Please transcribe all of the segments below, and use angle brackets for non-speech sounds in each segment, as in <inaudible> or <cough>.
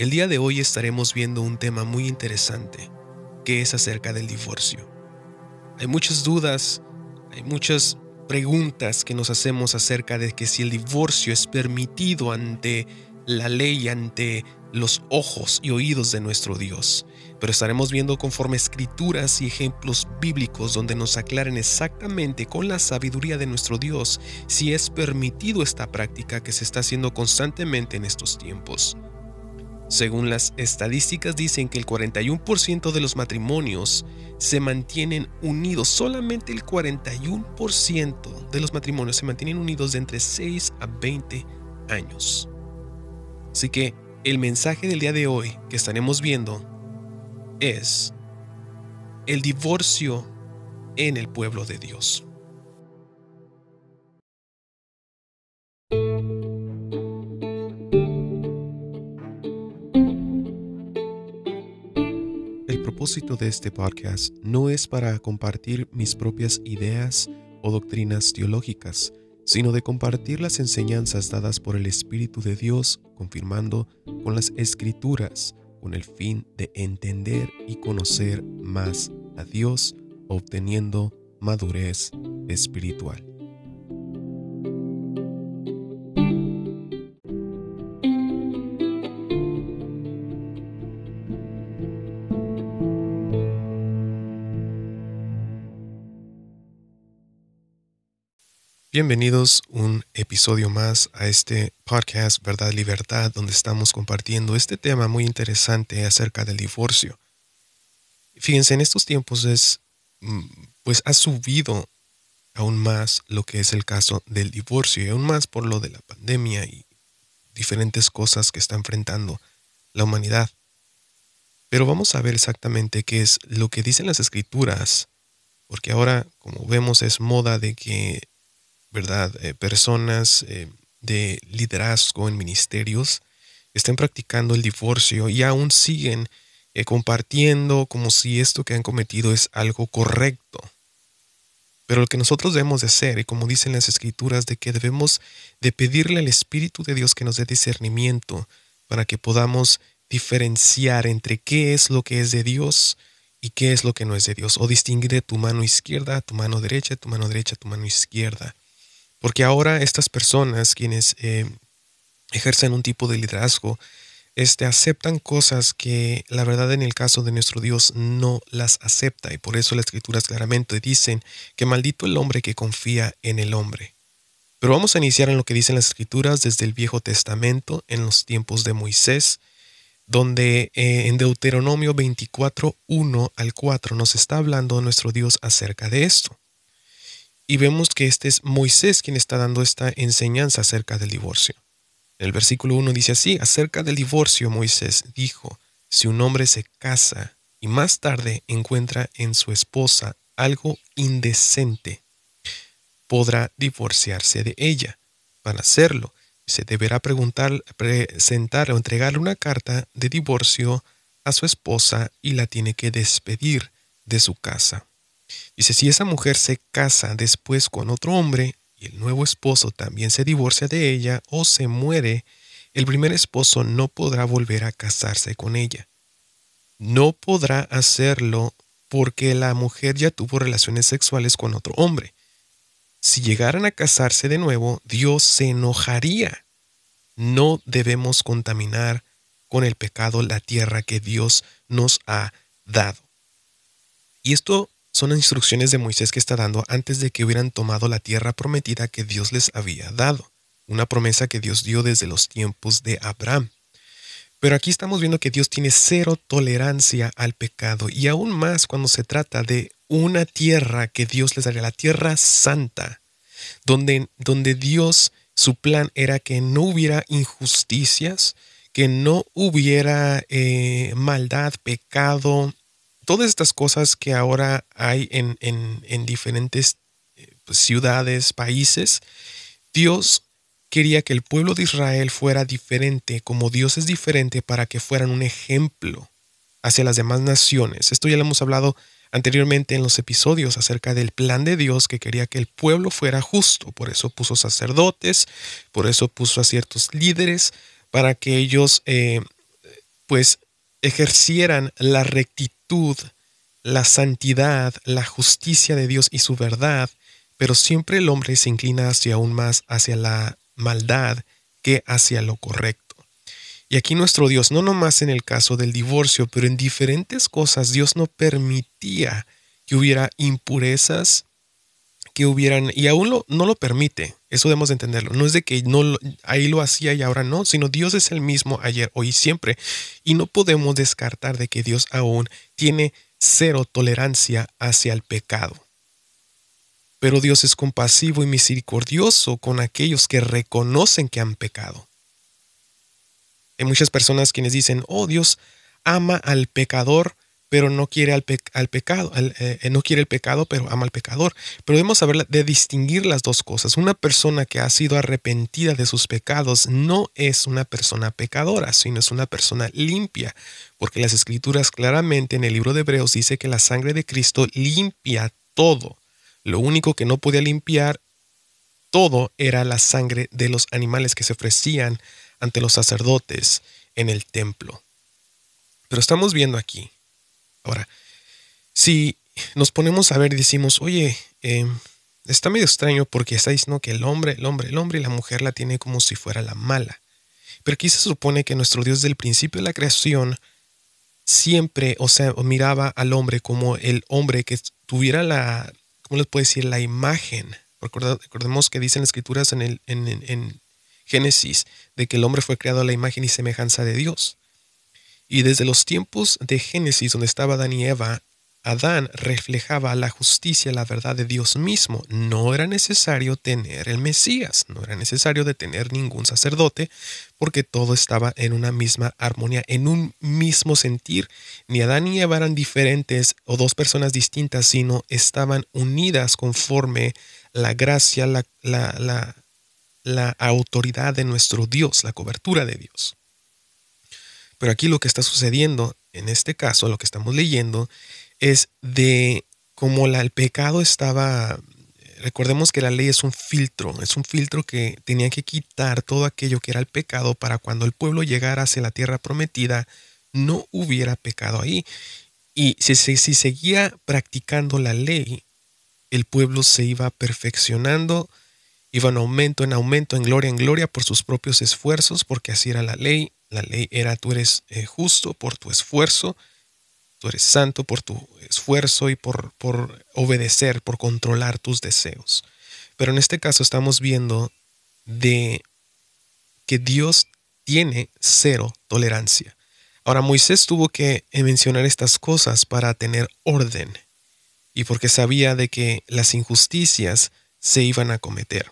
El día de hoy estaremos viendo un tema muy interesante, que es acerca del divorcio. Hay muchas dudas, hay muchas preguntas que nos hacemos acerca de que si el divorcio es permitido ante la ley, ante los ojos y oídos de nuestro Dios. Pero estaremos viendo conforme escrituras y ejemplos bíblicos donde nos aclaren exactamente con la sabiduría de nuestro Dios si es permitido esta práctica que se está haciendo constantemente en estos tiempos. Según las estadísticas dicen que el 41% de los matrimonios se mantienen unidos, solamente el 41% de los matrimonios se mantienen unidos de entre 6 a 20 años. Así que el mensaje del día de hoy que estaremos viendo es el divorcio en el pueblo de Dios. Propósito de este podcast no es para compartir mis propias ideas o doctrinas teológicas, sino de compartir las enseñanzas dadas por el Espíritu de Dios, confirmando con las escrituras, con el fin de entender y conocer más a Dios, obteniendo madurez espiritual. Bienvenidos un episodio más a este podcast Verdad Libertad, donde estamos compartiendo este tema muy interesante acerca del divorcio. Fíjense, en estos tiempos es, mm, pues ha subido aún más lo que es el caso del divorcio y aún más por lo de la pandemia y diferentes cosas que está enfrentando la humanidad. Pero vamos a ver exactamente qué es lo que dicen las escrituras, porque ahora, como vemos, es moda de que ¿verdad? Eh, personas eh, de liderazgo en ministerios estén practicando el divorcio y aún siguen eh, compartiendo como si esto que han cometido es algo correcto. Pero lo que nosotros debemos de hacer, y como dicen las escrituras, de que debemos de pedirle al Espíritu de Dios que nos dé discernimiento para que podamos diferenciar entre qué es lo que es de Dios y qué es lo que no es de Dios, o distinguir de tu mano izquierda, tu mano derecha, tu mano derecha, tu mano izquierda. Porque ahora estas personas, quienes eh, ejercen un tipo de liderazgo, este, aceptan cosas que la verdad en el caso de nuestro Dios no las acepta. Y por eso las escrituras claramente dicen que maldito el hombre que confía en el hombre. Pero vamos a iniciar en lo que dicen las escrituras desde el Viejo Testamento, en los tiempos de Moisés, donde eh, en Deuteronomio 24, 1 al 4 nos está hablando nuestro Dios acerca de esto. Y vemos que este es Moisés quien está dando esta enseñanza acerca del divorcio. El versículo 1 dice así, acerca del divorcio Moisés dijo, si un hombre se casa y más tarde encuentra en su esposa algo indecente, podrá divorciarse de ella. Para hacerlo, se deberá preguntar, presentar o entregarle una carta de divorcio a su esposa y la tiene que despedir de su casa. Dice, si esa mujer se casa después con otro hombre y el nuevo esposo también se divorcia de ella o se muere, el primer esposo no podrá volver a casarse con ella. No podrá hacerlo porque la mujer ya tuvo relaciones sexuales con otro hombre. Si llegaran a casarse de nuevo, Dios se enojaría. No debemos contaminar con el pecado la tierra que Dios nos ha dado. Y esto son instrucciones de Moisés que está dando antes de que hubieran tomado la tierra prometida que Dios les había dado, una promesa que Dios dio desde los tiempos de Abraham. Pero aquí estamos viendo que Dios tiene cero tolerancia al pecado y aún más cuando se trata de una tierra que Dios les daría, la tierra santa, donde, donde Dios, su plan era que no hubiera injusticias, que no hubiera eh, maldad, pecado, todas estas cosas que ahora hay en, en, diferentes eh, pues, ciudades, países, Dios quería que el pueblo de Israel fuera diferente, como Dios es diferente, para que fueran un ejemplo hacia las demás naciones. Esto ya lo hemos hablado anteriormente en los episodios acerca del plan de Dios que quería que el pueblo fuera justo. Por eso puso sacerdotes, por eso puso a ciertos líderes, para que ellos eh, pues ejercieran la rectitud, la santidad, la justicia de Dios y su verdad, pero siempre el hombre se inclina hacia aún más hacia la maldad que hacia lo correcto. Y aquí nuestro Dios, no nomás en el caso del divorcio, pero en diferentes cosas, Dios no permitía que hubiera impurezas, que hubieran, y aún no lo permite, eso debemos entenderlo, no es de que no ahí lo hacía y ahora no, sino Dios es el mismo ayer, hoy y siempre, y no podemos descartar de que Dios aún tiene cero tolerancia hacia el pecado. Pero Dios es compasivo y misericordioso con aquellos que reconocen que han pecado. Hay muchas personas quienes dicen, oh Dios ama al pecador, pero no quiere al, pecado, eh, eh, no quiere el pecado, pero ama al pecador. Pero debemos saber de distinguir las dos cosas. Una persona que ha sido arrepentida de sus pecados no es una persona pecadora, sino es una persona limpia, porque las escrituras claramente en el libro de Hebreos dice que la sangre de Cristo limpia todo. Lo único que no podía limpiar todo era la sangre de los animales que se ofrecían ante los sacerdotes en el templo. Pero estamos viendo aquí. Ahora, si nos ponemos a ver y decimos, oye, em, está medio extraño porque está diciendo que el hombre, el hombre, el hombre y la mujer la tiene como si fuera la mala. Pero aquí se supone que nuestro Dios del principio de la creación siempre, o sea, miraba al hombre como el hombre que tuviera la, ¿cómo les puedo decir? La imagen. Recordemos que dicen escrituras en, el, en, en, Génesis, de que el hombre fue creado a la imagen y semejanza de Dios. Y desde los tiempos de Génesis, donde estaba Adán y Eva, Adán reflejaba la justicia, la verdad de Dios mismo. No era necesario tener el Mesías, no era necesario de tener ningún sacerdote, porque todo estaba en una misma armonía, en un mismo sentir. Ni Adán ni Eva eran diferentes o dos personas distintas, sino estaban unidas conforme la gracia, la, autoridad de nuestro Dios, la cobertura de Dios. Pero aquí lo que está sucediendo, en este caso, lo que estamos leyendo, es de cómo el pecado estaba, recordemos que la ley es un filtro, es un filtro que tenía que quitar todo aquello que era el pecado para cuando el pueblo llegara hacia la tierra prometida, no hubiera pecado ahí. Y si, si seguía practicando la ley, el pueblo se iba perfeccionando, iba en aumento, en aumento, en gloria, en gloria por sus propios esfuerzos, porque así era la ley. La ley era tú eres eh, justo por tu esfuerzo, tú eres santo por tu esfuerzo y por, por obedecer, por controlar tus deseos. Pero en este caso estamos viendo de que Dios tiene cero tolerancia. Ahora Moisés tuvo que mencionar estas cosas para tener orden y porque sabía de que las injusticias se iban a cometer.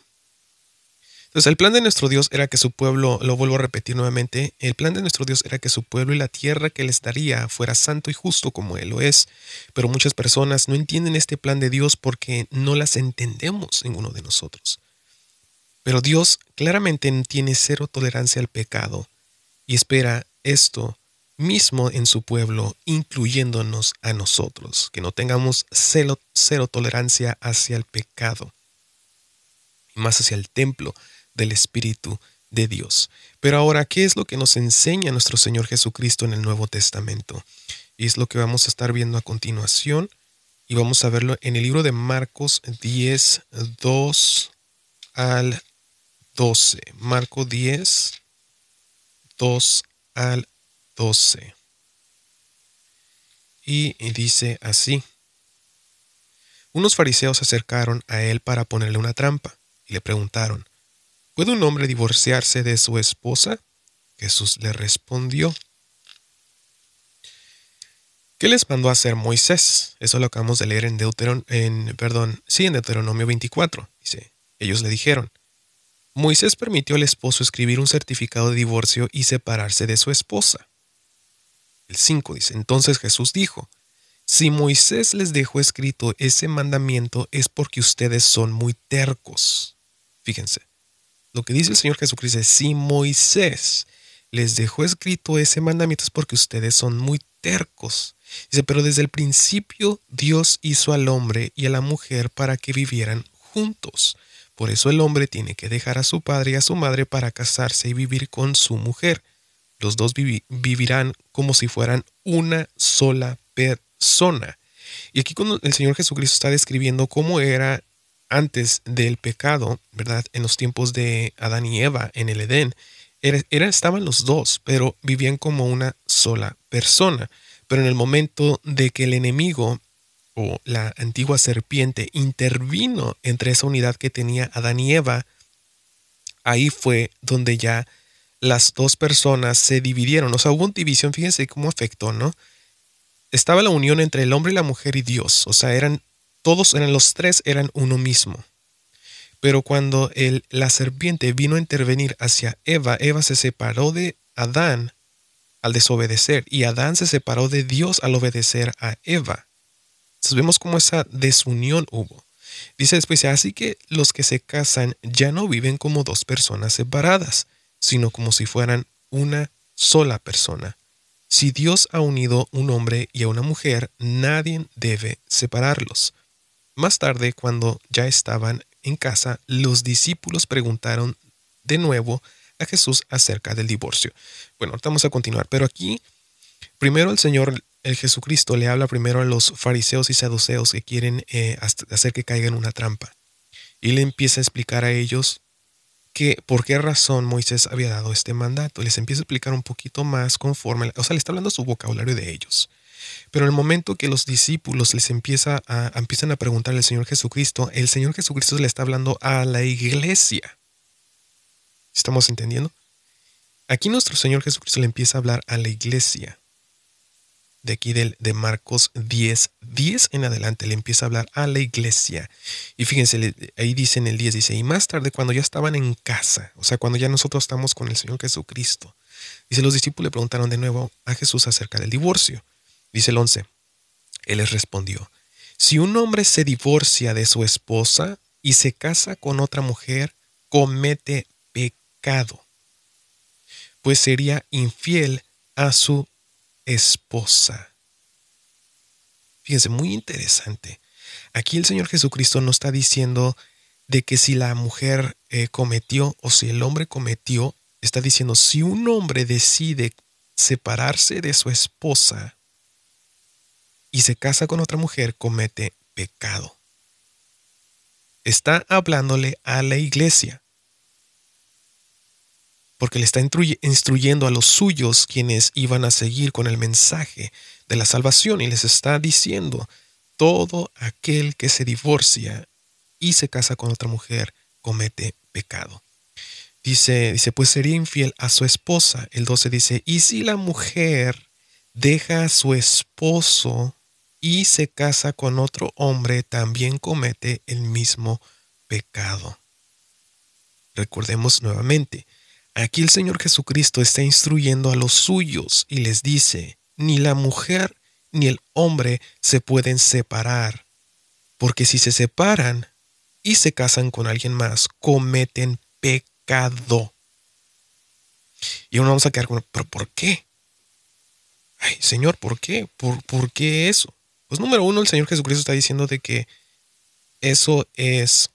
Entonces el plan de nuestro Dios era que su pueblo, lo vuelvo a repetir nuevamente, el plan de nuestro Dios era que su pueblo y la tierra que les daría fuera santo y justo como Él lo es. Pero muchas personas no entienden este plan de Dios porque no las entendemos ninguno de nosotros. Pero Dios claramente tiene cero tolerancia al pecado y espera esto mismo en su pueblo, incluyéndonos a nosotros, que no tengamos cero, cero tolerancia hacia el pecado y más hacia el templo del Espíritu de Dios. Pero ahora, ¿qué es lo que nos enseña nuestro Señor Jesucristo en el Nuevo Testamento? Y es lo que vamos a estar viendo a continuación. Y vamos a verlo en el libro de Marcos 10, 2 al 12. Marco 10, 2 al 12. Y dice así. Unos fariseos se acercaron a él para ponerle una trampa y le preguntaron, ¿Puede un hombre divorciarse de su esposa? Jesús le respondió. ¿Qué les mandó a hacer Moisés? Eso lo acabamos de leer en Deuteron, en, perdón, sí, en Deuteronomio 24. Dice, ellos le dijeron, Moisés permitió al esposo escribir un certificado de divorcio y separarse de su esposa. El 5 dice, entonces Jesús dijo, si Moisés les dejó escrito ese mandamiento es porque ustedes son muy tercos. Fíjense, lo que dice el Señor Jesucristo es, si Moisés les dejó escrito ese mandamiento es porque ustedes son muy tercos. Dice, pero desde el principio Dios hizo al hombre y a la mujer para que vivieran juntos. Por eso el hombre tiene que dejar a su padre y a su madre para casarse y vivir con su mujer. Los dos vivirán como si fueran una sola persona. Y aquí cuando el Señor Jesucristo está describiendo cómo era antes del pecado, ¿verdad? En los tiempos de Adán y Eva en el Edén, estaban los dos, pero vivían como una sola persona. Pero en el momento de que el enemigo o la antigua serpiente intervino entre esa unidad que tenía Adán y Eva, ahí fue donde ya las dos personas se dividieron. O sea, hubo una división, fíjense cómo afectó, ¿no? Estaba la unión entre el hombre y la mujer y Dios. O sea, eran todos, eran los tres, eran uno mismo. Pero cuando el, la serpiente vino a intervenir hacia Eva, Eva se separó de Adán al desobedecer y Adán se separó de Dios al obedecer a Eva. Entonces vemos cómo esa desunión hubo. Dice después, así que los que se casan ya no viven como dos personas separadas, sino como si fueran una sola persona. Si Dios ha unido un hombre y a una mujer, nadie debe separarlos. Más tarde, cuando ya estaban en casa, los discípulos preguntaron de nuevo a Jesús acerca del divorcio. Bueno, ahorita vamos a continuar, pero aquí primero el Señor, el Jesucristo, le habla primero a los fariseos y saduceos que quieren eh, hacer que caigan una trampa. Y le empieza a explicar a ellos que por qué razón Moisés había dado este mandato. Les empieza a explicar un poquito más conforme, o sea, le está hablando su vocabulario de ellos. Pero en el momento que los discípulos les empieza a, empiezan a preguntar al Señor Jesucristo, el Señor Jesucristo le está hablando a la iglesia. ¿Estamos entendiendo? Aquí nuestro Señor Jesucristo le empieza a hablar a la iglesia. De aquí de, de Marcos 10, 10 en adelante le empieza a hablar a la iglesia. Y fíjense, ahí dice en el 10, dice, y más tarde cuando ya estaban en casa, o sea, cuando ya nosotros estamos con el Señor Jesucristo, dice, los discípulos le preguntaron de nuevo a Jesús acerca del divorcio. Dice el 11. Él les respondió, si un hombre se divorcia de su esposa y se casa con otra mujer, comete pecado, pues sería infiel a su esposa. Fíjense, muy interesante. Aquí el Señor Jesucristo no está diciendo de que si la mujer eh, cometió o si el hombre cometió, está diciendo si un hombre decide separarse de su esposa, y se casa con otra mujer, comete pecado. Está hablándole a la iglesia, porque le está instruyendo a los suyos quienes iban a seguir con el mensaje de la salvación y les está diciendo, todo aquel que se divorcia y se casa con otra mujer comete pecado. Dice, dice, pues sería infiel a su esposa. El 12 dice, y si la mujer deja a su esposo y se casa con otro hombre, también comete el mismo pecado. Recordemos nuevamente, aquí el Señor Jesucristo está instruyendo a los suyos y les dice, ni la mujer ni el hombre se pueden separar, porque si se separan y se casan con alguien más, cometen pecado. Y uno vamos a quedar con, ¿pero por qué? Ay, Señor, ¿por qué? ¿Por, ¿Por qué eso? Pues número uno, el Señor Jesucristo está diciendo de que eso es,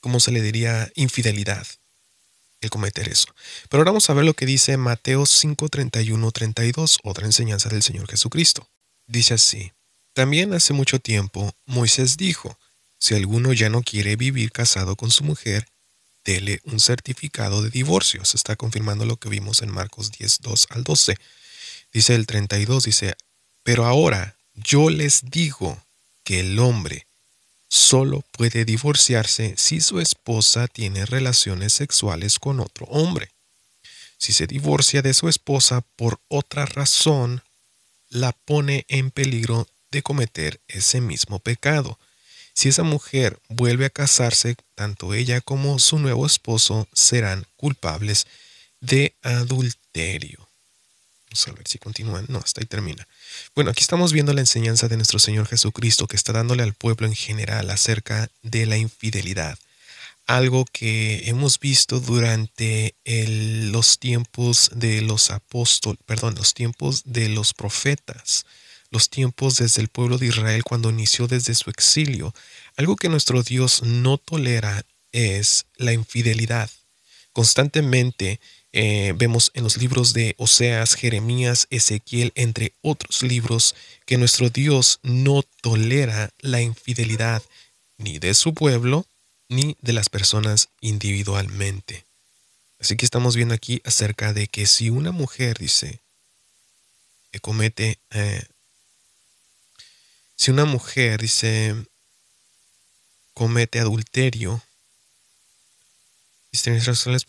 ¿cómo se le diría? Infidelidad, el cometer eso. Pero ahora vamos a ver lo que dice Mateo 5, 31, 32, otra enseñanza del Señor Jesucristo. Dice así, también hace mucho tiempo Moisés dijo, si alguno ya no quiere vivir casado con su mujer, dele un certificado de divorcio. Se está confirmando lo que vimos en Marcos 10, 2 al 12. Dice el 32, dice, pero ahora yo les digo que el hombre solo puede divorciarse si su esposa tiene relaciones sexuales con otro hombre. Si se divorcia de su esposa por otra razón, la pone en peligro de cometer ese mismo pecado. Si esa mujer vuelve a casarse, tanto ella como su nuevo esposo serán culpables de adulterio. Vamos a ver si continúan. No, hasta ahí termina. Bueno, aquí estamos viendo la enseñanza de nuestro Señor Jesucristo que está dándole al pueblo en general acerca de la infidelidad. Algo que hemos visto durante los tiempos de los apóstoles, perdón, los tiempos de los profetas, los tiempos desde el pueblo de Israel cuando inició desde su exilio. Algo que nuestro Dios no tolera es la infidelidad. Constantemente Eh, vemos en los libros de Oseas, Jeremías, Ezequiel, entre otros libros, que nuestro Dios no tolera la infidelidad ni de su pueblo ni de las personas individualmente. Así que estamos viendo aquí acerca de que si una mujer dice que comete, eh, si una mujer dice comete adulterio,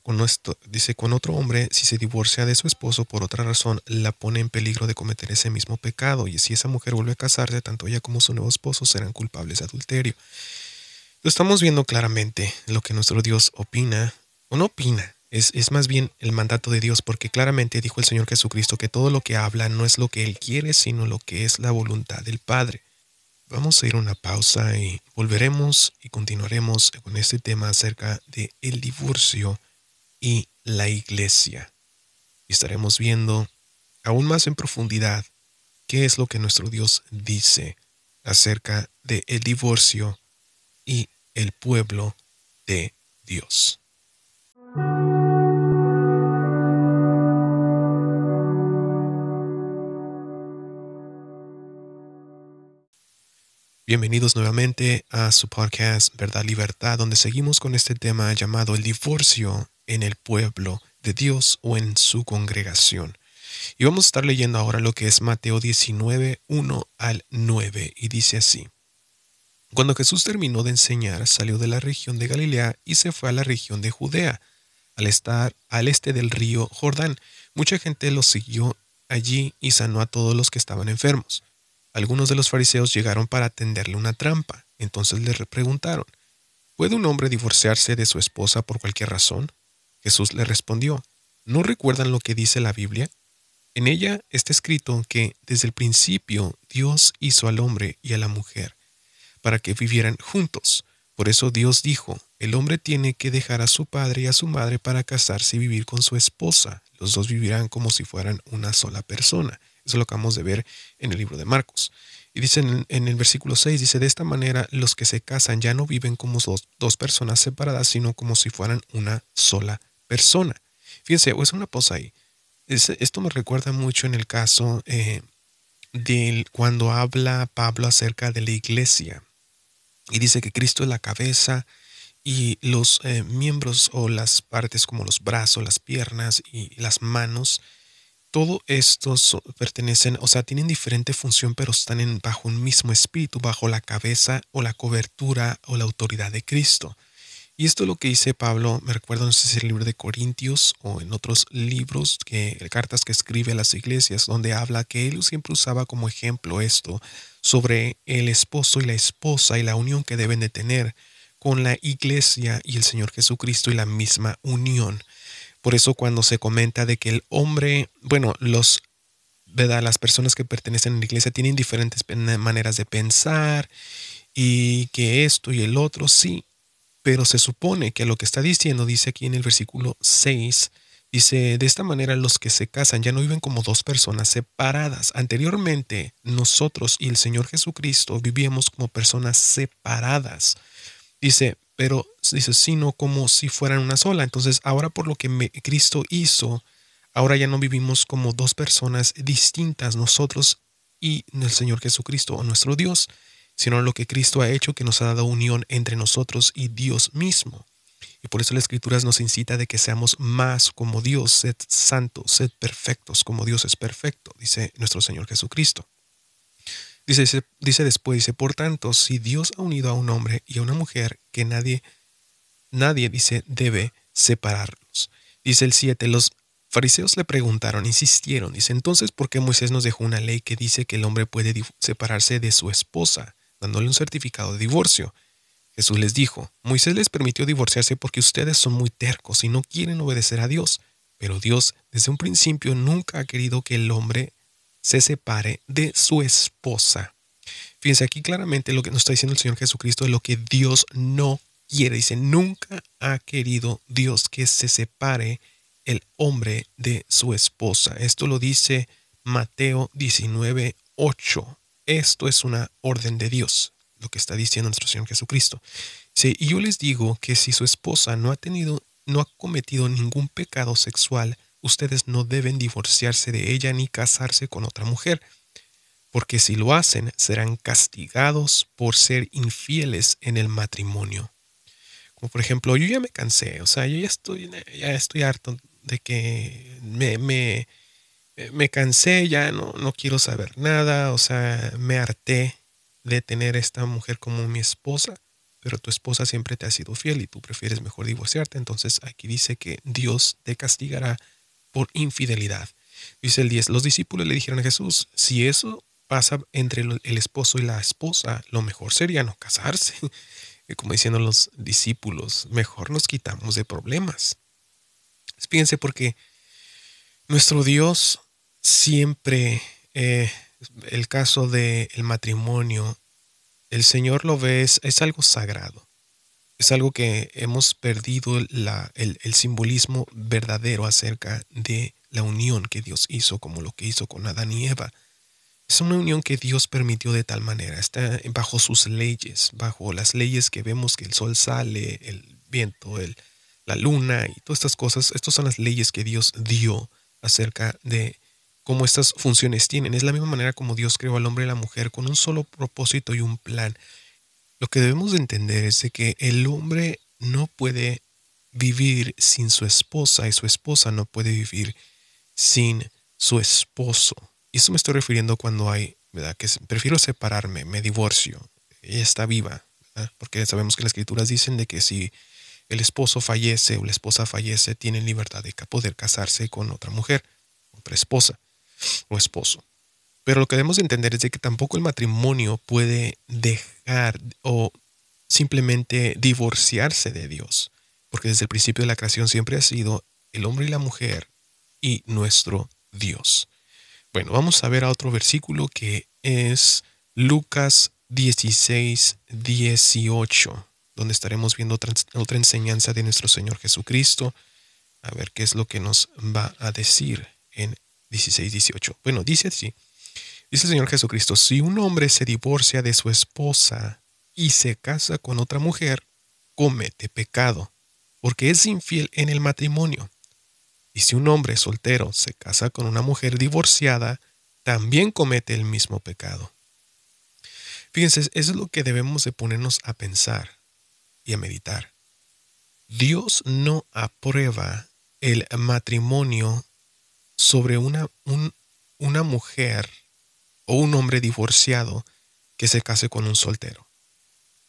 con esto, dice, con otro hombre, si se divorcia de su esposo por otra razón, la pone en peligro de cometer ese mismo pecado. Y si esa mujer vuelve a casarse, tanto ella como su nuevo esposo serán culpables de adulterio. Lo estamos viendo claramente lo que nuestro Dios opina, o no opina, es, es más bien el mandato de Dios, porque claramente dijo el Señor Jesucristo que todo lo que habla no es lo que Él quiere, sino lo que es la voluntad del Padre. Vamos a ir a una pausa y volveremos y continuaremos con este tema acerca de el divorcio y la iglesia. Y estaremos viendo aún más en profundidad qué es lo que nuestro Dios dice acerca de el divorcio y el pueblo de Dios. Bienvenidos nuevamente a su podcast Verdad Libertad, donde seguimos con este tema llamado el divorcio en el pueblo de Dios o en su congregación. Y vamos a estar leyendo ahora lo que es Mateo 19, 1 al 9, y dice así. Cuando Jesús terminó de enseñar, salió de la región de Galilea y se fue a la región de Judea. Al estar al este del río Jordán, mucha gente lo siguió allí y sanó a todos los que estaban enfermos. Algunos de los fariseos llegaron para tenderle una trampa. Entonces le preguntaron, ¿puede un hombre divorciarse de su esposa por cualquier razón? Jesús le respondió, ¿no recuerdan lo que dice la Biblia? En ella está escrito que desde el principio Dios hizo al hombre y a la mujer para que vivieran juntos. Por eso Dios dijo, el hombre tiene que dejar a su padre y a su madre para casarse y vivir con su esposa. Los dos vivirán como si fueran una sola persona. Eso lo acabamos de ver en el libro de Marcos. Y dice en, el versículo 6, dice, de esta manera los que se casan ya no viven como dos, dos personas separadas, sino como si fueran una sola persona. Fíjense, es una pausa ahí. esto me recuerda mucho en el caso eh, de cuando habla Pablo acerca de la iglesia. Y dice que Cristo es la cabeza y los eh, miembros o las partes como los brazos, las piernas y las manos todo estos pertenecen, o sea, tienen diferente función, pero están bajo un mismo espíritu, bajo la cabeza o la cobertura o la autoridad de Cristo. Y esto es lo que dice Pablo, me recuerdo, no sé si es el libro de Corintios o en otros libros, que, cartas que escribe a las iglesias, donde habla que él siempre usaba como ejemplo esto sobre el esposo y la esposa y la unión que deben de tener con la iglesia y el Señor Jesucristo y la misma unión. Por eso cuando se comenta de que el hombre, bueno, los, ¿verdad? Las personas que pertenecen a la iglesia tienen diferentes maneras de pensar y que esto y el otro, sí, pero se supone que lo que está diciendo, dice aquí en el versículo 6, dice, de esta manera los que se casan ya no viven como dos personas separadas. Anteriormente, nosotros y el Señor Jesucristo vivíamos como personas separadas. Dice, pero dice, sino como si fueran una sola. Entonces, ahora por lo que Cristo hizo, ahora ya no vivimos como dos personas distintas, nosotros y el Señor Jesucristo o nuestro Dios, sino lo que Cristo ha hecho que nos ha dado unión entre nosotros y Dios mismo. Y por eso la Escritura nos incita de que seamos más como Dios, sed santos, sed perfectos como Dios es perfecto, dice nuestro Señor Jesucristo. Dice, dice después, dice, por tanto, si Dios ha unido a un hombre y a una mujer, que nadie, nadie, dice, debe separarlos. Dice el 7, los fariseos le preguntaron, insistieron, dice, entonces, ¿por qué Moisés nos dejó una ley que dice que el hombre puede separarse de su esposa, dándole un certificado de divorcio? Jesús les dijo, Moisés les permitió divorciarse porque ustedes son muy tercos y no quieren obedecer a Dios, pero Dios desde un principio nunca ha querido que el hombre se separe de su esposa. Fíjense aquí claramente lo que nos está diciendo el Señor Jesucristo es lo que Dios no quiere. Dice, nunca ha querido Dios que se separe el hombre de su esposa. Esto lo dice Mateo 19, 8. Esto es una orden de Dios, lo que está diciendo nuestro Señor Jesucristo. Dice, y yo les digo que si su esposa no ha tenido no ha cometido ningún pecado sexual, ustedes no deben divorciarse de ella ni casarse con otra mujer, porque si lo hacen serán castigados por ser infieles en el matrimonio. Como por ejemplo, yo ya me cansé, o sea, yo ya estoy, ya estoy harto de que me, me, me cansé, ya no, no quiero saber nada, o sea, me harté de tener esta mujer como mi esposa, pero tu esposa siempre te ha sido fiel y tú prefieres mejor divorciarte, entonces aquí dice que Dios te castigará por infidelidad. Dice el 10, los discípulos le dijeron a Jesús, si eso pasa entre el esposo y la esposa, lo mejor sería no casarse. <laughs> Como diciendo los discípulos, mejor nos quitamos de problemas. Fíjense porque nuestro Dios siempre, eh, el caso del matrimonio, el Señor lo ve, es, algo sagrado. Es algo que hemos perdido el, simbolismo verdadero acerca de la unión que Dios hizo, como lo que hizo con Adán y Eva. Es una unión que Dios permitió de tal manera, está bajo sus leyes, bajo las leyes que vemos que el sol sale, el viento, el, la luna y todas estas cosas. Estas son las leyes que Dios dio acerca de cómo estas funciones tienen. Es la misma manera como Dios creó al hombre y la mujer con un solo propósito y un plan. Lo que debemos de entender es de que el hombre no puede vivir sin su esposa y su esposa no puede vivir sin su esposo. Y eso me estoy refiriendo cuando hay, ¿verdad? Que prefiero separarme, me divorcio. Ella está viva, porque sabemos que las escrituras dicen de que si el esposo fallece o la esposa fallece, tienen libertad de poder casarse con otra mujer, otra esposa o esposo. Pero lo que debemos entender es de que tampoco el matrimonio puede dejar o simplemente divorciarse de Dios, porque desde el principio de la creación siempre ha sido el hombre y la mujer y nuestro Dios. Bueno, vamos a ver a otro versículo que es Lucas 16, 18, donde estaremos viendo otra, otra enseñanza de nuestro Señor Jesucristo. A ver qué es lo que nos va a decir en 16, 18. Bueno, dice así. Dice el Señor Jesucristo, si un hombre se divorcia de su esposa y se casa con otra mujer, comete pecado, porque es infiel en el matrimonio. Y si un hombre soltero se casa con una mujer divorciada, también comete el mismo pecado. Fíjense, eso es lo que debemos de ponernos a pensar y a meditar. Dios no aprueba el matrimonio sobre una, una mujer o un hombre divorciado que se case con un soltero.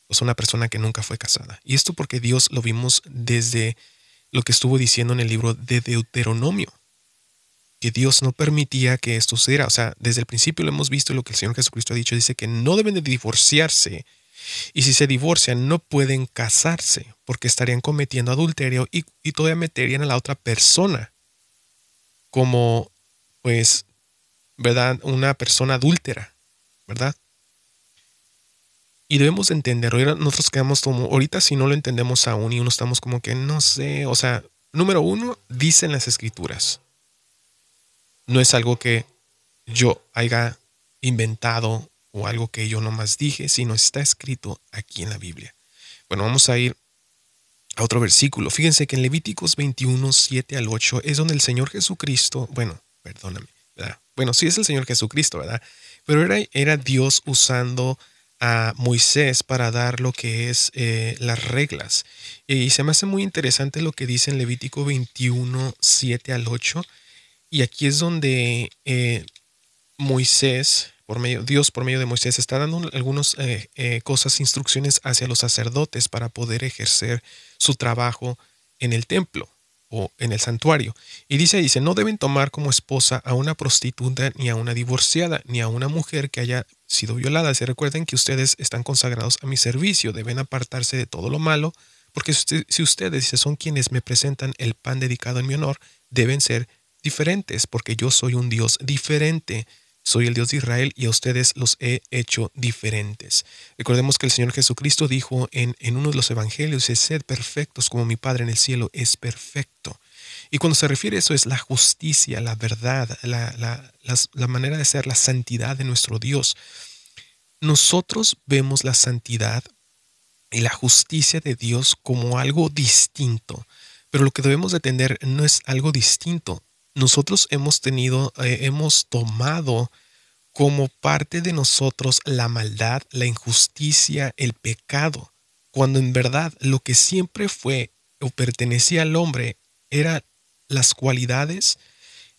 O sea, una persona que nunca fue casada. Y esto porque Dios lo vimos desde lo que estuvo diciendo en el libro de Deuteronomio, que Dios no permitía que esto sucediera. O sea, desde el principio lo hemos visto lo que el Señor Jesucristo ha dicho, dice que no deben de divorciarse y si se divorcian no pueden casarse porque estarían cometiendo adulterio y, y todavía meterían a la otra persona como, pues, ¿verdad? Una persona adúltera, ¿verdad? Y debemos entender, nosotros quedamos como, ahorita si no lo entendemos aún y uno estamos como que no sé, o sea, número uno, dicen las escrituras. No es algo que yo haya inventado o algo que yo nomás dije, sino está escrito aquí en la Biblia. Bueno, vamos a ir a otro versículo. Fíjense que en Levíticos 21, 7 al 8 es donde el Señor Jesucristo, bueno, perdóname, ¿verdad? Bueno, sí es el Señor Jesucristo, ¿verdad? Pero era, era Dios usando a Moisés para dar lo que es eh, las reglas. Y se me hace muy interesante lo que dice en Levítico 21, 7 al 8. Y aquí es donde eh, Moisés, por medio, Dios por medio de Moisés, está dando algunas eh, cosas, instrucciones hacia los sacerdotes para poder ejercer su trabajo en el templo o en el santuario. Y dice, dice, no deben tomar como esposa a una prostituta, ni a una divorciada, ni a una mujer que haya sido violada. Se recuerden que ustedes están consagrados a mi servicio, deben apartarse de todo lo malo, porque si ustedes son quienes me presentan el pan dedicado en mi honor, deben ser diferentes, porque yo soy un Dios diferente. Soy el Dios de Israel y a ustedes los he hecho diferentes. Recordemos que el Señor Jesucristo dijo en, en uno de los evangelios, sed perfectos como mi Padre en el cielo es perfecto. Y cuando se refiere a eso es la justicia, la verdad, la, la, la manera de ser, la santidad de nuestro Dios. Nosotros vemos la santidad y la justicia de Dios como algo distinto Pero lo que debemos de tener no es algo distinto. Nosotros hemos tenido, eh, hemos tomado como parte de nosotros la maldad, la injusticia, el pecado, cuando en verdad lo que siempre fue o pertenecía al hombre era las cualidades,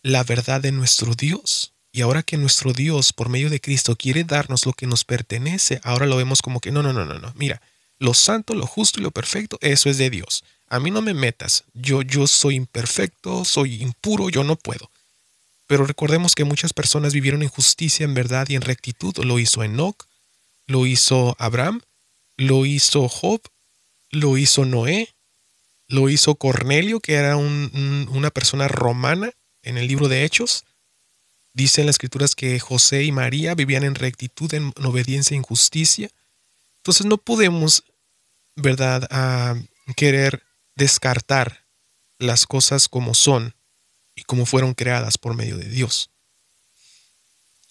la verdad de nuestro Dios. Y ahora que nuestro Dios, por medio de Cristo, quiere darnos lo que nos pertenece, ahora lo vemos como que no, no, no, no, no. Mira, lo santo, lo justo y lo perfecto, eso es de Dios. A mí no me metas. Yo, yo soy imperfecto, soy impuro, yo no puedo. Pero recordemos que muchas personas vivieron en justicia, en verdad y en rectitud. Lo hizo Enoch, lo hizo Abraham, lo hizo Job, lo hizo Noé, lo hizo Cornelio, que era una persona romana en el libro de Hechos. Dice en las escrituras que José y María vivían en rectitud, en obediencia e injusticia. Entonces no podemos, ¿verdad?, a querer descartar las cosas como son y como fueron creadas por medio de Dios.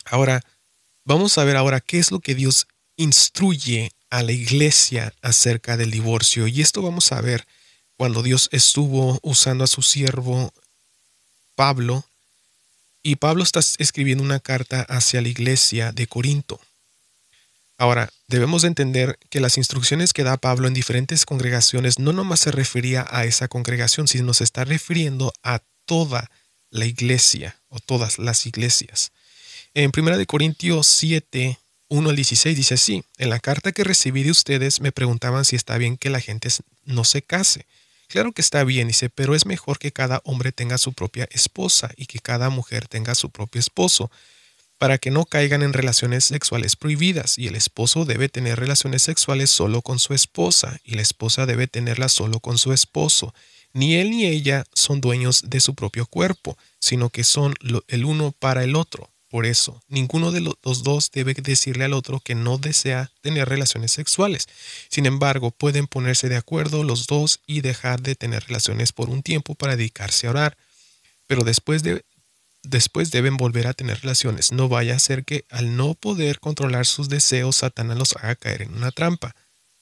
Ahora, vamos a ver ahora qué es lo que Dios instruye a la iglesia acerca del divorcio. Y esto vamos a ver cuando Dios estuvo usando a su siervo Pablo. Y Pablo está escribiendo una carta hacia la iglesia de Corinto. Ahora, debemos entender que las instrucciones que da Pablo en diferentes congregaciones no nomás se refería a esa congregación, sino se está refiriendo a toda la iglesia o todas las iglesias. En 1 Corintios 7, 1 al 16 dice así, en la carta que recibí de ustedes me preguntaban si está bien que la gente no se case. Claro que está bien, dice, pero es mejor que cada hombre tenga su propia esposa y que cada mujer tenga su propio esposo para que no caigan en relaciones sexuales prohibidas, y el esposo debe tener relaciones sexuales solo con su esposa, y la esposa debe tenerlas solo con su esposo. Ni él ni ella son dueños de su propio cuerpo, sino que son el uno para el otro. Por eso, ninguno de los dos debe decirle al otro que no desea tener relaciones sexuales. Sin embargo, pueden ponerse de acuerdo los dos y dejar de tener relaciones por un tiempo para dedicarse a orar. Pero después de después deben volver a tener relaciones. No vaya a ser que al no poder controlar sus deseos, Satanás los haga caer en una trampa.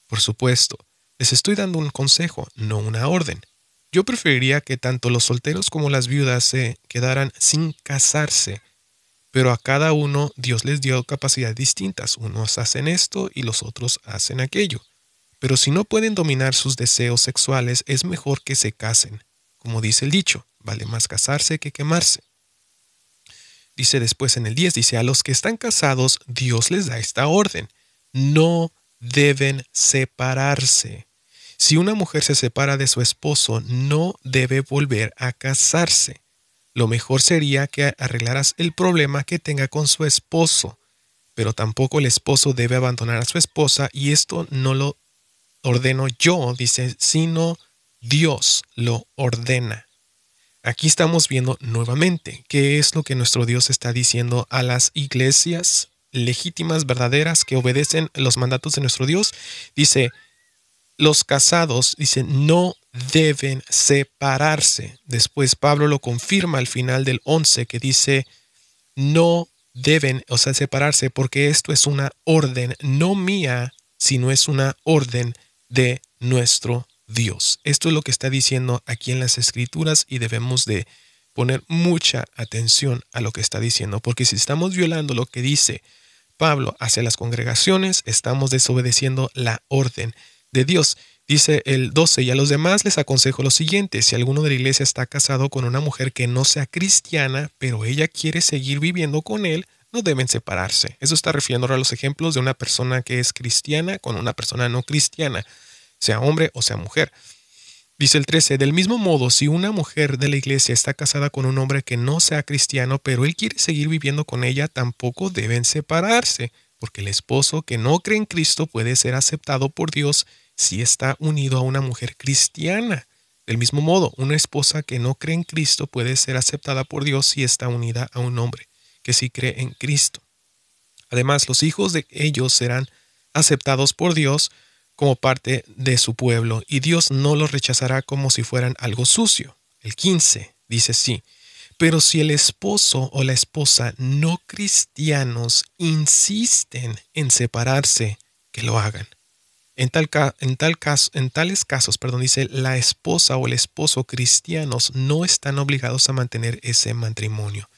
Por supuesto, les estoy dando un consejo, no una orden. Yo preferiría que tanto los solteros como las viudas se quedaran sin casarse, pero a cada uno Dios les dio capacidades distintas. Unos hacen esto y los otros hacen aquello. Pero si no pueden dominar sus deseos sexuales, es mejor que se casen. Como dice el dicho, vale más casarse que quemarse. Dice después en el 10, dice, a los que están casados, Dios les da esta orden. No deben separarse. Si una mujer se separa de su esposo, no debe volver a casarse. Lo mejor sería que arreglaras el problema que tenga con su esposo, pero tampoco el esposo debe abandonar a su esposa y esto no lo ordeno yo, dice, sino Dios lo ordena. Aquí estamos viendo nuevamente qué es lo que nuestro Dios está diciendo a las iglesias legítimas, verdaderas, que obedecen los mandatos de nuestro Dios. Dice, los casados, dice, no deben separarse. Después Pablo lo confirma al final del 11 que dice, no deben, o sea, separarse porque esto es una orden, no mía, sino es una orden de nuestro Dios. Esto es lo que está diciendo aquí en las escrituras y debemos de poner mucha atención a lo que está diciendo, porque si estamos violando lo que dice Pablo hacia las congregaciones, estamos desobedeciendo la orden de Dios. Dice el 12, y a los demás les aconsejo lo siguiente, si alguno de la iglesia está casado con una mujer que no sea cristiana, pero ella quiere seguir viviendo con él, no deben separarse. Eso está refiriendo a los ejemplos de una persona que es cristiana con una persona no cristiana sea hombre o sea mujer. Dice el 13, del mismo modo, si una mujer de la iglesia está casada con un hombre que no sea cristiano, pero él quiere seguir viviendo con ella, tampoco deben separarse, porque el esposo que no cree en Cristo puede ser aceptado por Dios si está unido a una mujer cristiana. Del mismo modo, una esposa que no cree en Cristo puede ser aceptada por Dios si está unida a un hombre que sí cree en Cristo. Además, los hijos de ellos serán aceptados por Dios como parte de su pueblo y Dios no los rechazará como si fueran algo sucio. El 15 dice sí, pero si el esposo o la esposa no cristianos insisten en separarse, que lo hagan. En, tal en, tal caso, en tales casos, perdón, dice, la esposa o el esposo cristianos no están obligados a mantener ese matrimonio,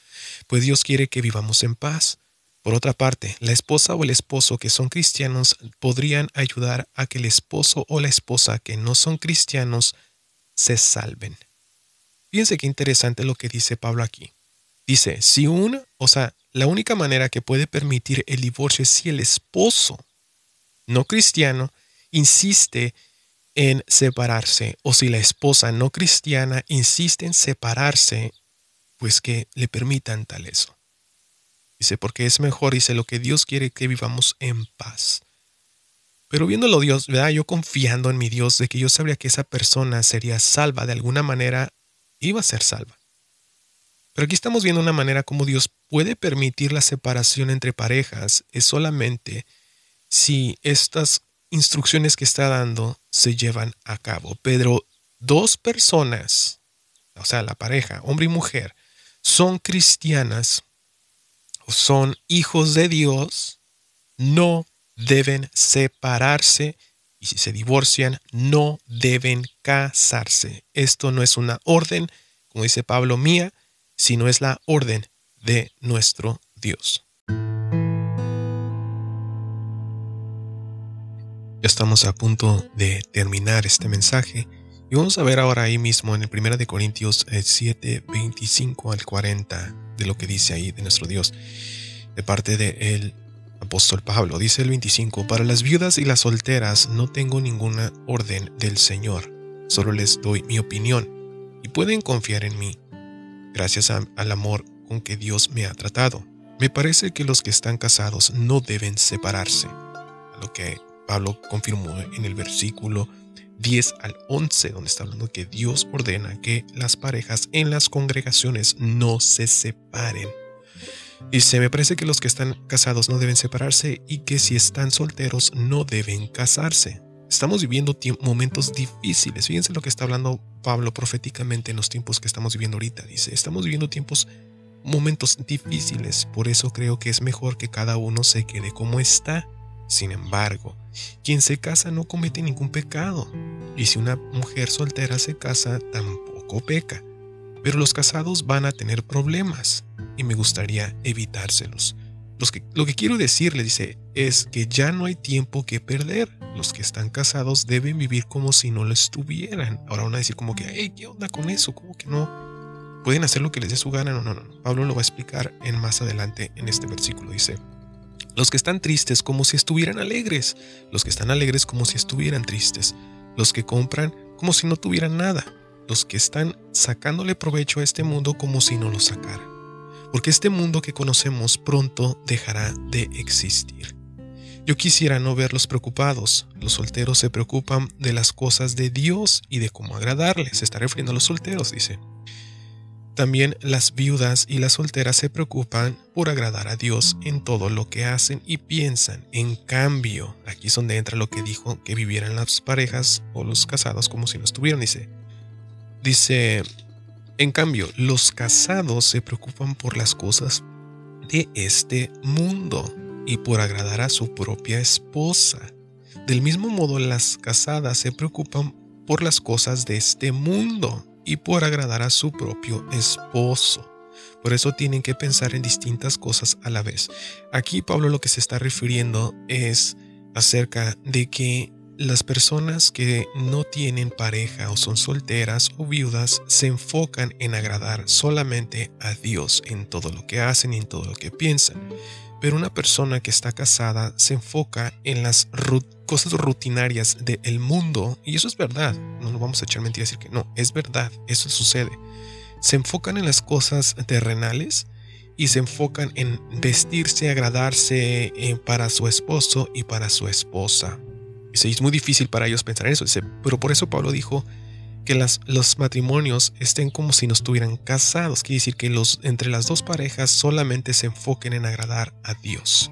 pues Dios quiere que vivamos en paz. Por otra parte, la esposa o el esposo que son cristianos podrían ayudar a que el esposo o la esposa que no son cristianos se salven. Fíjense qué interesante lo que dice Pablo aquí. Dice, si una, o sea, la única manera que puede permitir el divorcio es si el esposo no cristiano insiste en separarse o si la esposa no cristiana insiste en separarse, pues que le permitan tal eso. Dice, porque es mejor, dice, lo que Dios quiere que vivamos en paz. Pero viéndolo Dios, ¿verdad? Yo confiando en mi Dios de que yo sabría que esa persona sería salva de alguna manera, iba a ser salva. Pero aquí estamos viendo una manera como Dios puede permitir la separación entre parejas es solamente si estas instrucciones que está dando se llevan a cabo. Pero dos personas, o sea, la pareja, hombre y mujer, son cristianas son hijos de Dios, no deben separarse y si se divorcian, no deben casarse. Esto no es una orden, como dice Pablo, mía, sino es la orden de nuestro Dios. Ya estamos a punto de terminar este mensaje y vamos a ver ahora ahí mismo en el 1 de Corintios 7, 25 al 40 de lo que dice ahí de nuestro Dios de parte del apóstol Pablo. Dice el 25, para las viudas y las solteras no tengo ninguna orden del Señor, solo les doy mi opinión y pueden confiar en mí gracias al amor con que Dios me ha tratado. Me parece que los que están casados no deben separarse, a lo que Pablo confirmó en el versículo 10 al 11, donde está hablando que Dios ordena que las parejas en las congregaciones no se separen. Y se me parece que los que están casados no deben separarse y que si están solteros no deben casarse. Estamos viviendo momentos difíciles. Fíjense lo que está hablando Pablo proféticamente en los tiempos que estamos viviendo ahorita. Dice, estamos viviendo tiempos, momentos difíciles. Por eso creo que es mejor que cada uno se quede como está. Sin embargo, quien se casa no comete ningún pecado. Y si una mujer soltera se casa, tampoco peca. Pero los casados van a tener problemas y me gustaría evitárselos lo que quiero decirle, dice, es que ya no hay tiempo que perder. Los que están casados deben vivir como si no lo estuvieran. Ahora van a decir como que, hey, ¿qué onda con eso? ¿Cómo que no? Pueden hacer lo que les dé su gana. No, no, no. Pablo lo va a explicar en más adelante en este versículo. Dice, los que están tristes como si estuvieran alegres. Los que están alegres como si estuvieran tristes. Los que compran como si no tuvieran nada. Los que están sacándole provecho a este mundo como si no lo sacaran porque este mundo que conocemos pronto dejará de existir. Yo quisiera no verlos preocupados. Los solteros se preocupan de las cosas de Dios y de cómo agradarles. Se está refiriendo a los solteros, dice. También las viudas y las solteras se preocupan por agradar a Dios en todo lo que hacen y piensan. En cambio, aquí es donde entra lo que dijo que vivieran las parejas o los casados como si no estuvieran. Dice, dice en cambio, los casados se preocupan por las cosas de este mundo y por agradar a su propia esposa. Del mismo modo, las casadas se preocupan por las cosas de este mundo y por agradar a su propio esposo. Por eso tienen que pensar en distintas cosas a la vez. Aquí Pablo lo que se está refiriendo es acerca de que las personas que no tienen pareja o son solteras o viudas se enfocan en agradar solamente a Dios en todo lo que hacen y en todo lo que piensan. Pero una persona que está casada se enfoca en las cosas rutinarias del mundo y eso es verdad. No nos vamos a echar mentiras y decir que no, es verdad, eso sucede. Se enfocan en las cosas terrenales y se enfocan en vestirse, agradarse eh, para su esposo y para su esposa es muy difícil para ellos pensar en eso. pero por eso Pablo dijo que los matrimonios estén como si no estuvieran casados. Quiere decir que los, entre las dos parejas solamente se enfoquen en agradar a Dios.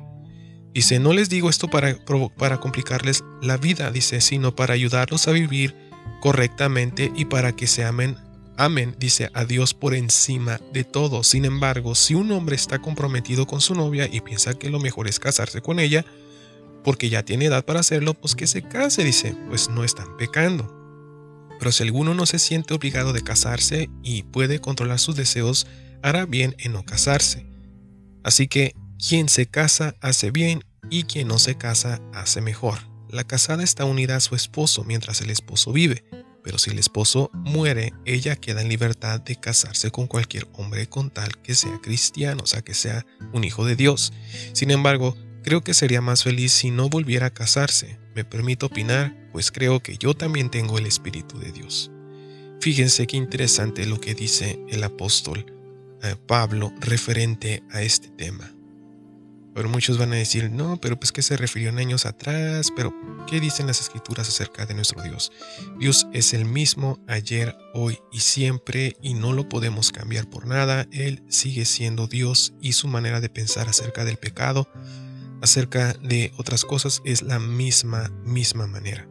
Dice, no les digo esto para, para complicarles la vida, dice, sino para ayudarlos a vivir correctamente y para que se amen, amen, dice, a Dios por encima de todo. Sin embargo, si un hombre está comprometido con su novia y piensa que lo mejor es casarse con ella, porque ya tiene edad para hacerlo, pues que se case, dice, pues no están pecando. Pero si alguno no se siente obligado de casarse y puede controlar sus deseos, hará bien en no casarse. Así que quien se casa hace bien y quien no se casa hace mejor. La casada está unida a su esposo mientras el esposo vive, pero si el esposo muere, ella queda en libertad de casarse con cualquier hombre con tal que sea cristiano, o sea, que sea un hijo de Dios. Sin embargo, creo que sería más feliz si no volviera a casarse. Me permito opinar, pues creo que yo también tengo el Espíritu de Dios. Fíjense qué interesante lo que dice el apóstol eh, Pablo referente a este tema. Pero muchos van a decir, no, pero pues que se refirió en años atrás, pero ¿qué dicen las escrituras acerca de nuestro Dios? Dios es el mismo ayer, hoy y siempre y no lo podemos cambiar por nada. Él sigue siendo Dios y su manera de pensar acerca del pecado, acerca de otras cosas, es la misma, misma manera.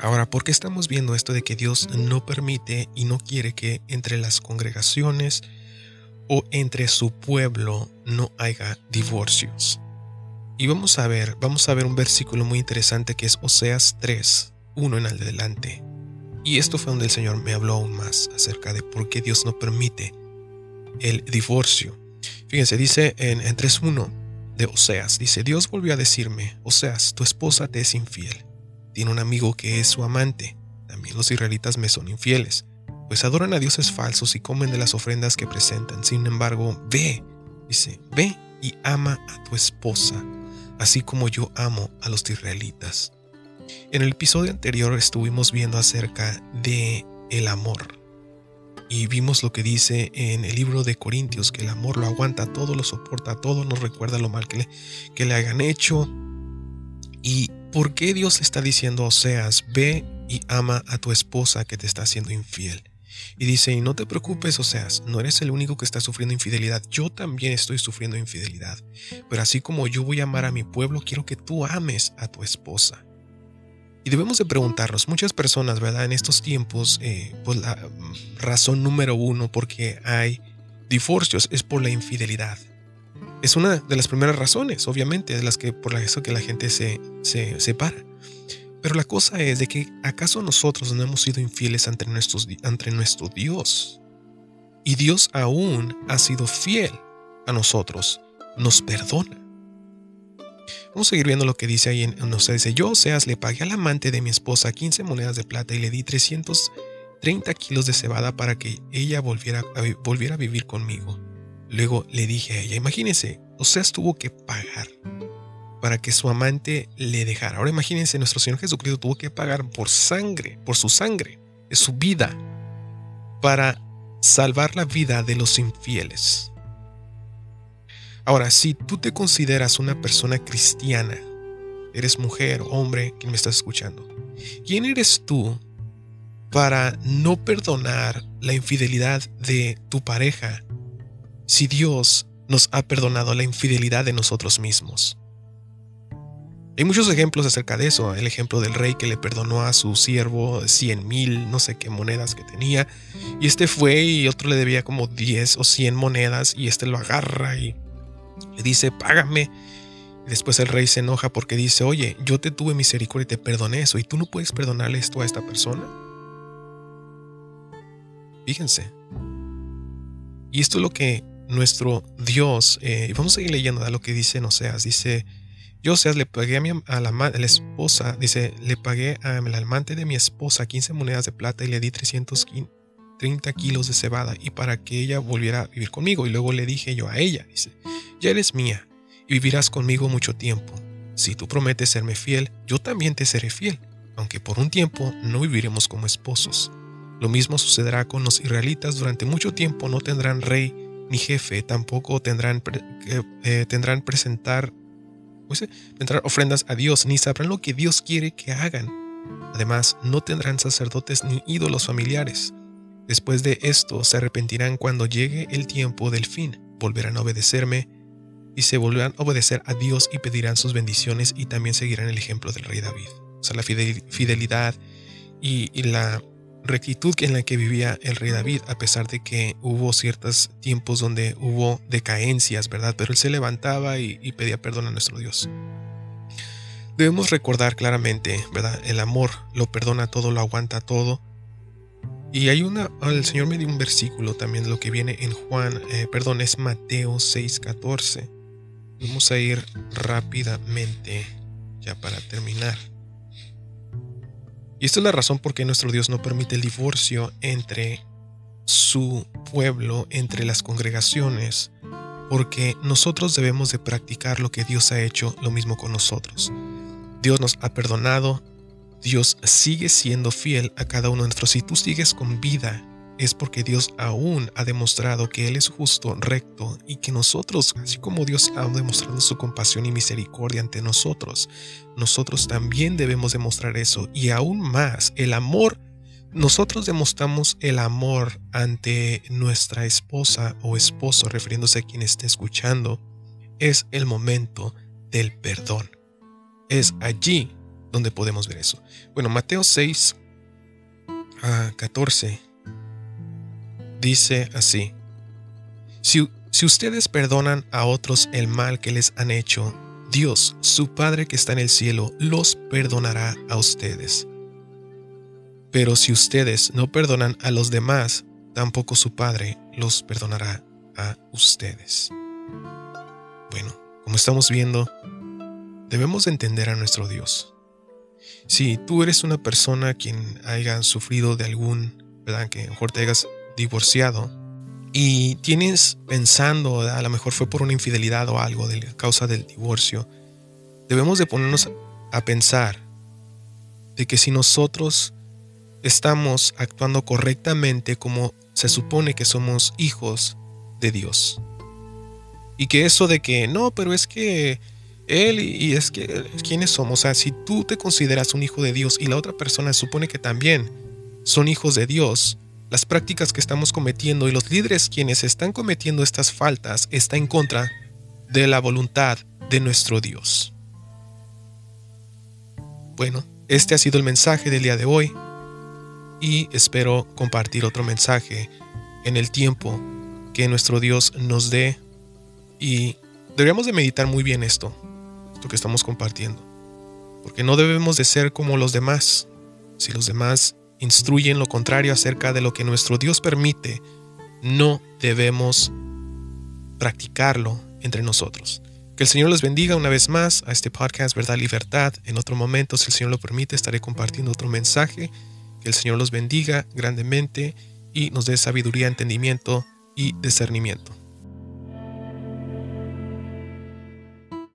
Ahora, ¿por qué estamos viendo esto de que Dios no permite y no quiere que entre las congregaciones, o entre su pueblo no haya divorcios. Y vamos a ver, vamos a ver un versículo muy interesante que es Oseas 3, 1 en adelante. Y esto fue donde el Señor me habló aún más acerca de por qué Dios no permite el divorcio. Fíjense, dice en, en 3.1 de Oseas, dice, Dios volvió a decirme, Oseas, tu esposa te es infiel. Tiene un amigo que es su amante. También los israelitas me son infieles pues adoran a dioses falsos y comen de las ofrendas que presentan. Sin embargo, ve, dice, ve y ama a tu esposa, así como yo amo a los israelitas. En el episodio anterior estuvimos viendo acerca de el amor. Y vimos lo que dice en el libro de Corintios, que el amor lo aguanta todo, lo soporta todo, nos recuerda lo mal que le, que le hagan hecho. ¿Y por qué Dios está diciendo a Oseas, ve y ama a tu esposa que te está haciendo infiel? Y dice, y no te preocupes, o sea, no eres el único que está sufriendo infidelidad, yo también estoy sufriendo infidelidad. Pero así como yo voy a amar a mi pueblo, quiero que tú ames a tu esposa. Y debemos de preguntarnos, muchas personas, ¿verdad? En estos tiempos, eh, pues la mm, razón número uno por qué hay divorcios es por la infidelidad. Es una de las primeras razones, obviamente, de las que por eso que la gente se, se separa. Pero la cosa es de que acaso nosotros no hemos sido infieles ante, nuestros, ante nuestro Dios. Y Dios aún ha sido fiel a nosotros, nos perdona. Vamos a seguir viendo lo que dice ahí en nos dice, yo Oseas le pagué al amante de mi esposa 15 monedas de plata y le di 330 kilos de cebada para que ella volviera volviera a vivir conmigo. Luego le dije a ella, imagínense, Oseas tuvo que pagar para que su amante le dejara. Ahora imagínense, nuestro Señor Jesucristo tuvo que pagar por sangre, por su sangre, es su vida, para salvar la vida de los infieles. Ahora, si tú te consideras una persona cristiana, eres mujer, hombre, quien me estás escuchando, ¿quién eres tú para no perdonar la infidelidad de tu pareja si Dios nos ha perdonado la infidelidad de nosotros mismos? Hay muchos ejemplos acerca de eso. El ejemplo del rey que le perdonó a su siervo 100 mil, no sé qué monedas que tenía. Y este fue y otro le debía como 10 o 100 monedas y este lo agarra y le dice, págame. después el rey se enoja porque dice, oye, yo te tuve misericordia y te perdoné eso y tú no puedes perdonarle esto a esta persona. Fíjense. Y esto es lo que nuestro Dios, eh, vamos a seguir leyendo a lo que dice en Oseas, dice yo, sea, le pagué a, mi, a la, esposa, dice, le pagué al amante de mi esposa 15 monedas de plata y le di 330 kilos de cebada y para que ella volviera a vivir conmigo. Y luego le dije yo a ella, dice, ya eres mía y vivirás conmigo mucho tiempo. Si tú prometes serme fiel, yo también te seré fiel, aunque por un tiempo no viviremos como esposos. Lo mismo sucederá con los israelitas, durante mucho tiempo no tendrán rey ni jefe, tampoco tendrán, eh, tendrán presentar pues, tendrán ofrendas a Dios, ni sabrán lo que Dios quiere que hagan. Además, no tendrán sacerdotes ni ídolos familiares. Después de esto se arrepentirán cuando llegue el tiempo del fin, volverán a obedecerme y se volverán a obedecer a Dios y pedirán sus bendiciones y también seguirán el ejemplo del rey David. O sea, la fidelidad y, la rectitud en la que vivía el rey David, a pesar de que hubo ciertos tiempos donde hubo decaencias, ¿verdad? Pero él se levantaba y, pedía perdón a nuestro Dios. Debemos recordar claramente, ¿verdad? El amor lo perdona todo, lo aguanta todo. Y hay una, el Señor me dio un versículo también, lo que viene en Juan, eh, perdón, es Mateo 6:14. Vamos a ir rápidamente ya para terminar. Y esta es la razón por qué nuestro Dios no permite el divorcio entre su pueblo, entre las congregaciones, porque nosotros debemos de practicar lo que Dios ha hecho, lo mismo con nosotros. Dios nos ha perdonado, Dios sigue siendo fiel a cada uno de nosotros. Si tú sigues con vida es porque Dios aún ha demostrado que Él es justo, recto y que nosotros, así como Dios ha demostrado su compasión y misericordia ante nosotros, nosotros también debemos demostrar eso y aún más el amor. Nosotros demostramos el amor ante nuestra esposa o esposo, refiriéndose a quien esté escuchando, es el momento del perdón. Es allí donde podemos ver eso. Bueno, Mateo 6 a 14 dice así, si, si ustedes perdonan a otros el mal que les han hecho, Dios, su Padre que está en el cielo, los perdonará a ustedes. Pero si ustedes no perdonan a los demás, tampoco su Padre los perdonará a ustedes. Bueno, como estamos viendo, debemos entender a nuestro Dios. Si tú eres una persona quien haya sufrido de algún, ¿verdad? Que mejor te hayas divorciado y tienes pensando, a lo mejor fue por una infidelidad o algo de causa del divorcio, debemos de ponernos a pensar de que si nosotros estamos actuando correctamente como se supone que somos hijos de Dios. Y que eso de que no, pero es que él y es que quiénes somos, o sea, si tú te consideras un hijo de Dios y la otra persona supone que también son hijos de Dios, las prácticas que estamos cometiendo y los líderes quienes están cometiendo estas faltas está en contra de la voluntad de nuestro Dios. Bueno, este ha sido el mensaje del día de hoy y espero compartir otro mensaje en el tiempo que nuestro Dios nos dé y deberíamos de meditar muy bien esto, esto que estamos compartiendo, porque no debemos de ser como los demás. Si los demás instruyen lo contrario acerca de lo que nuestro Dios permite, no debemos practicarlo entre nosotros. Que el Señor los bendiga una vez más a este podcast Verdad Libertad. En otro momento, si el Señor lo permite, estaré compartiendo otro mensaje. Que el Señor los bendiga grandemente y nos dé sabiduría, entendimiento y discernimiento.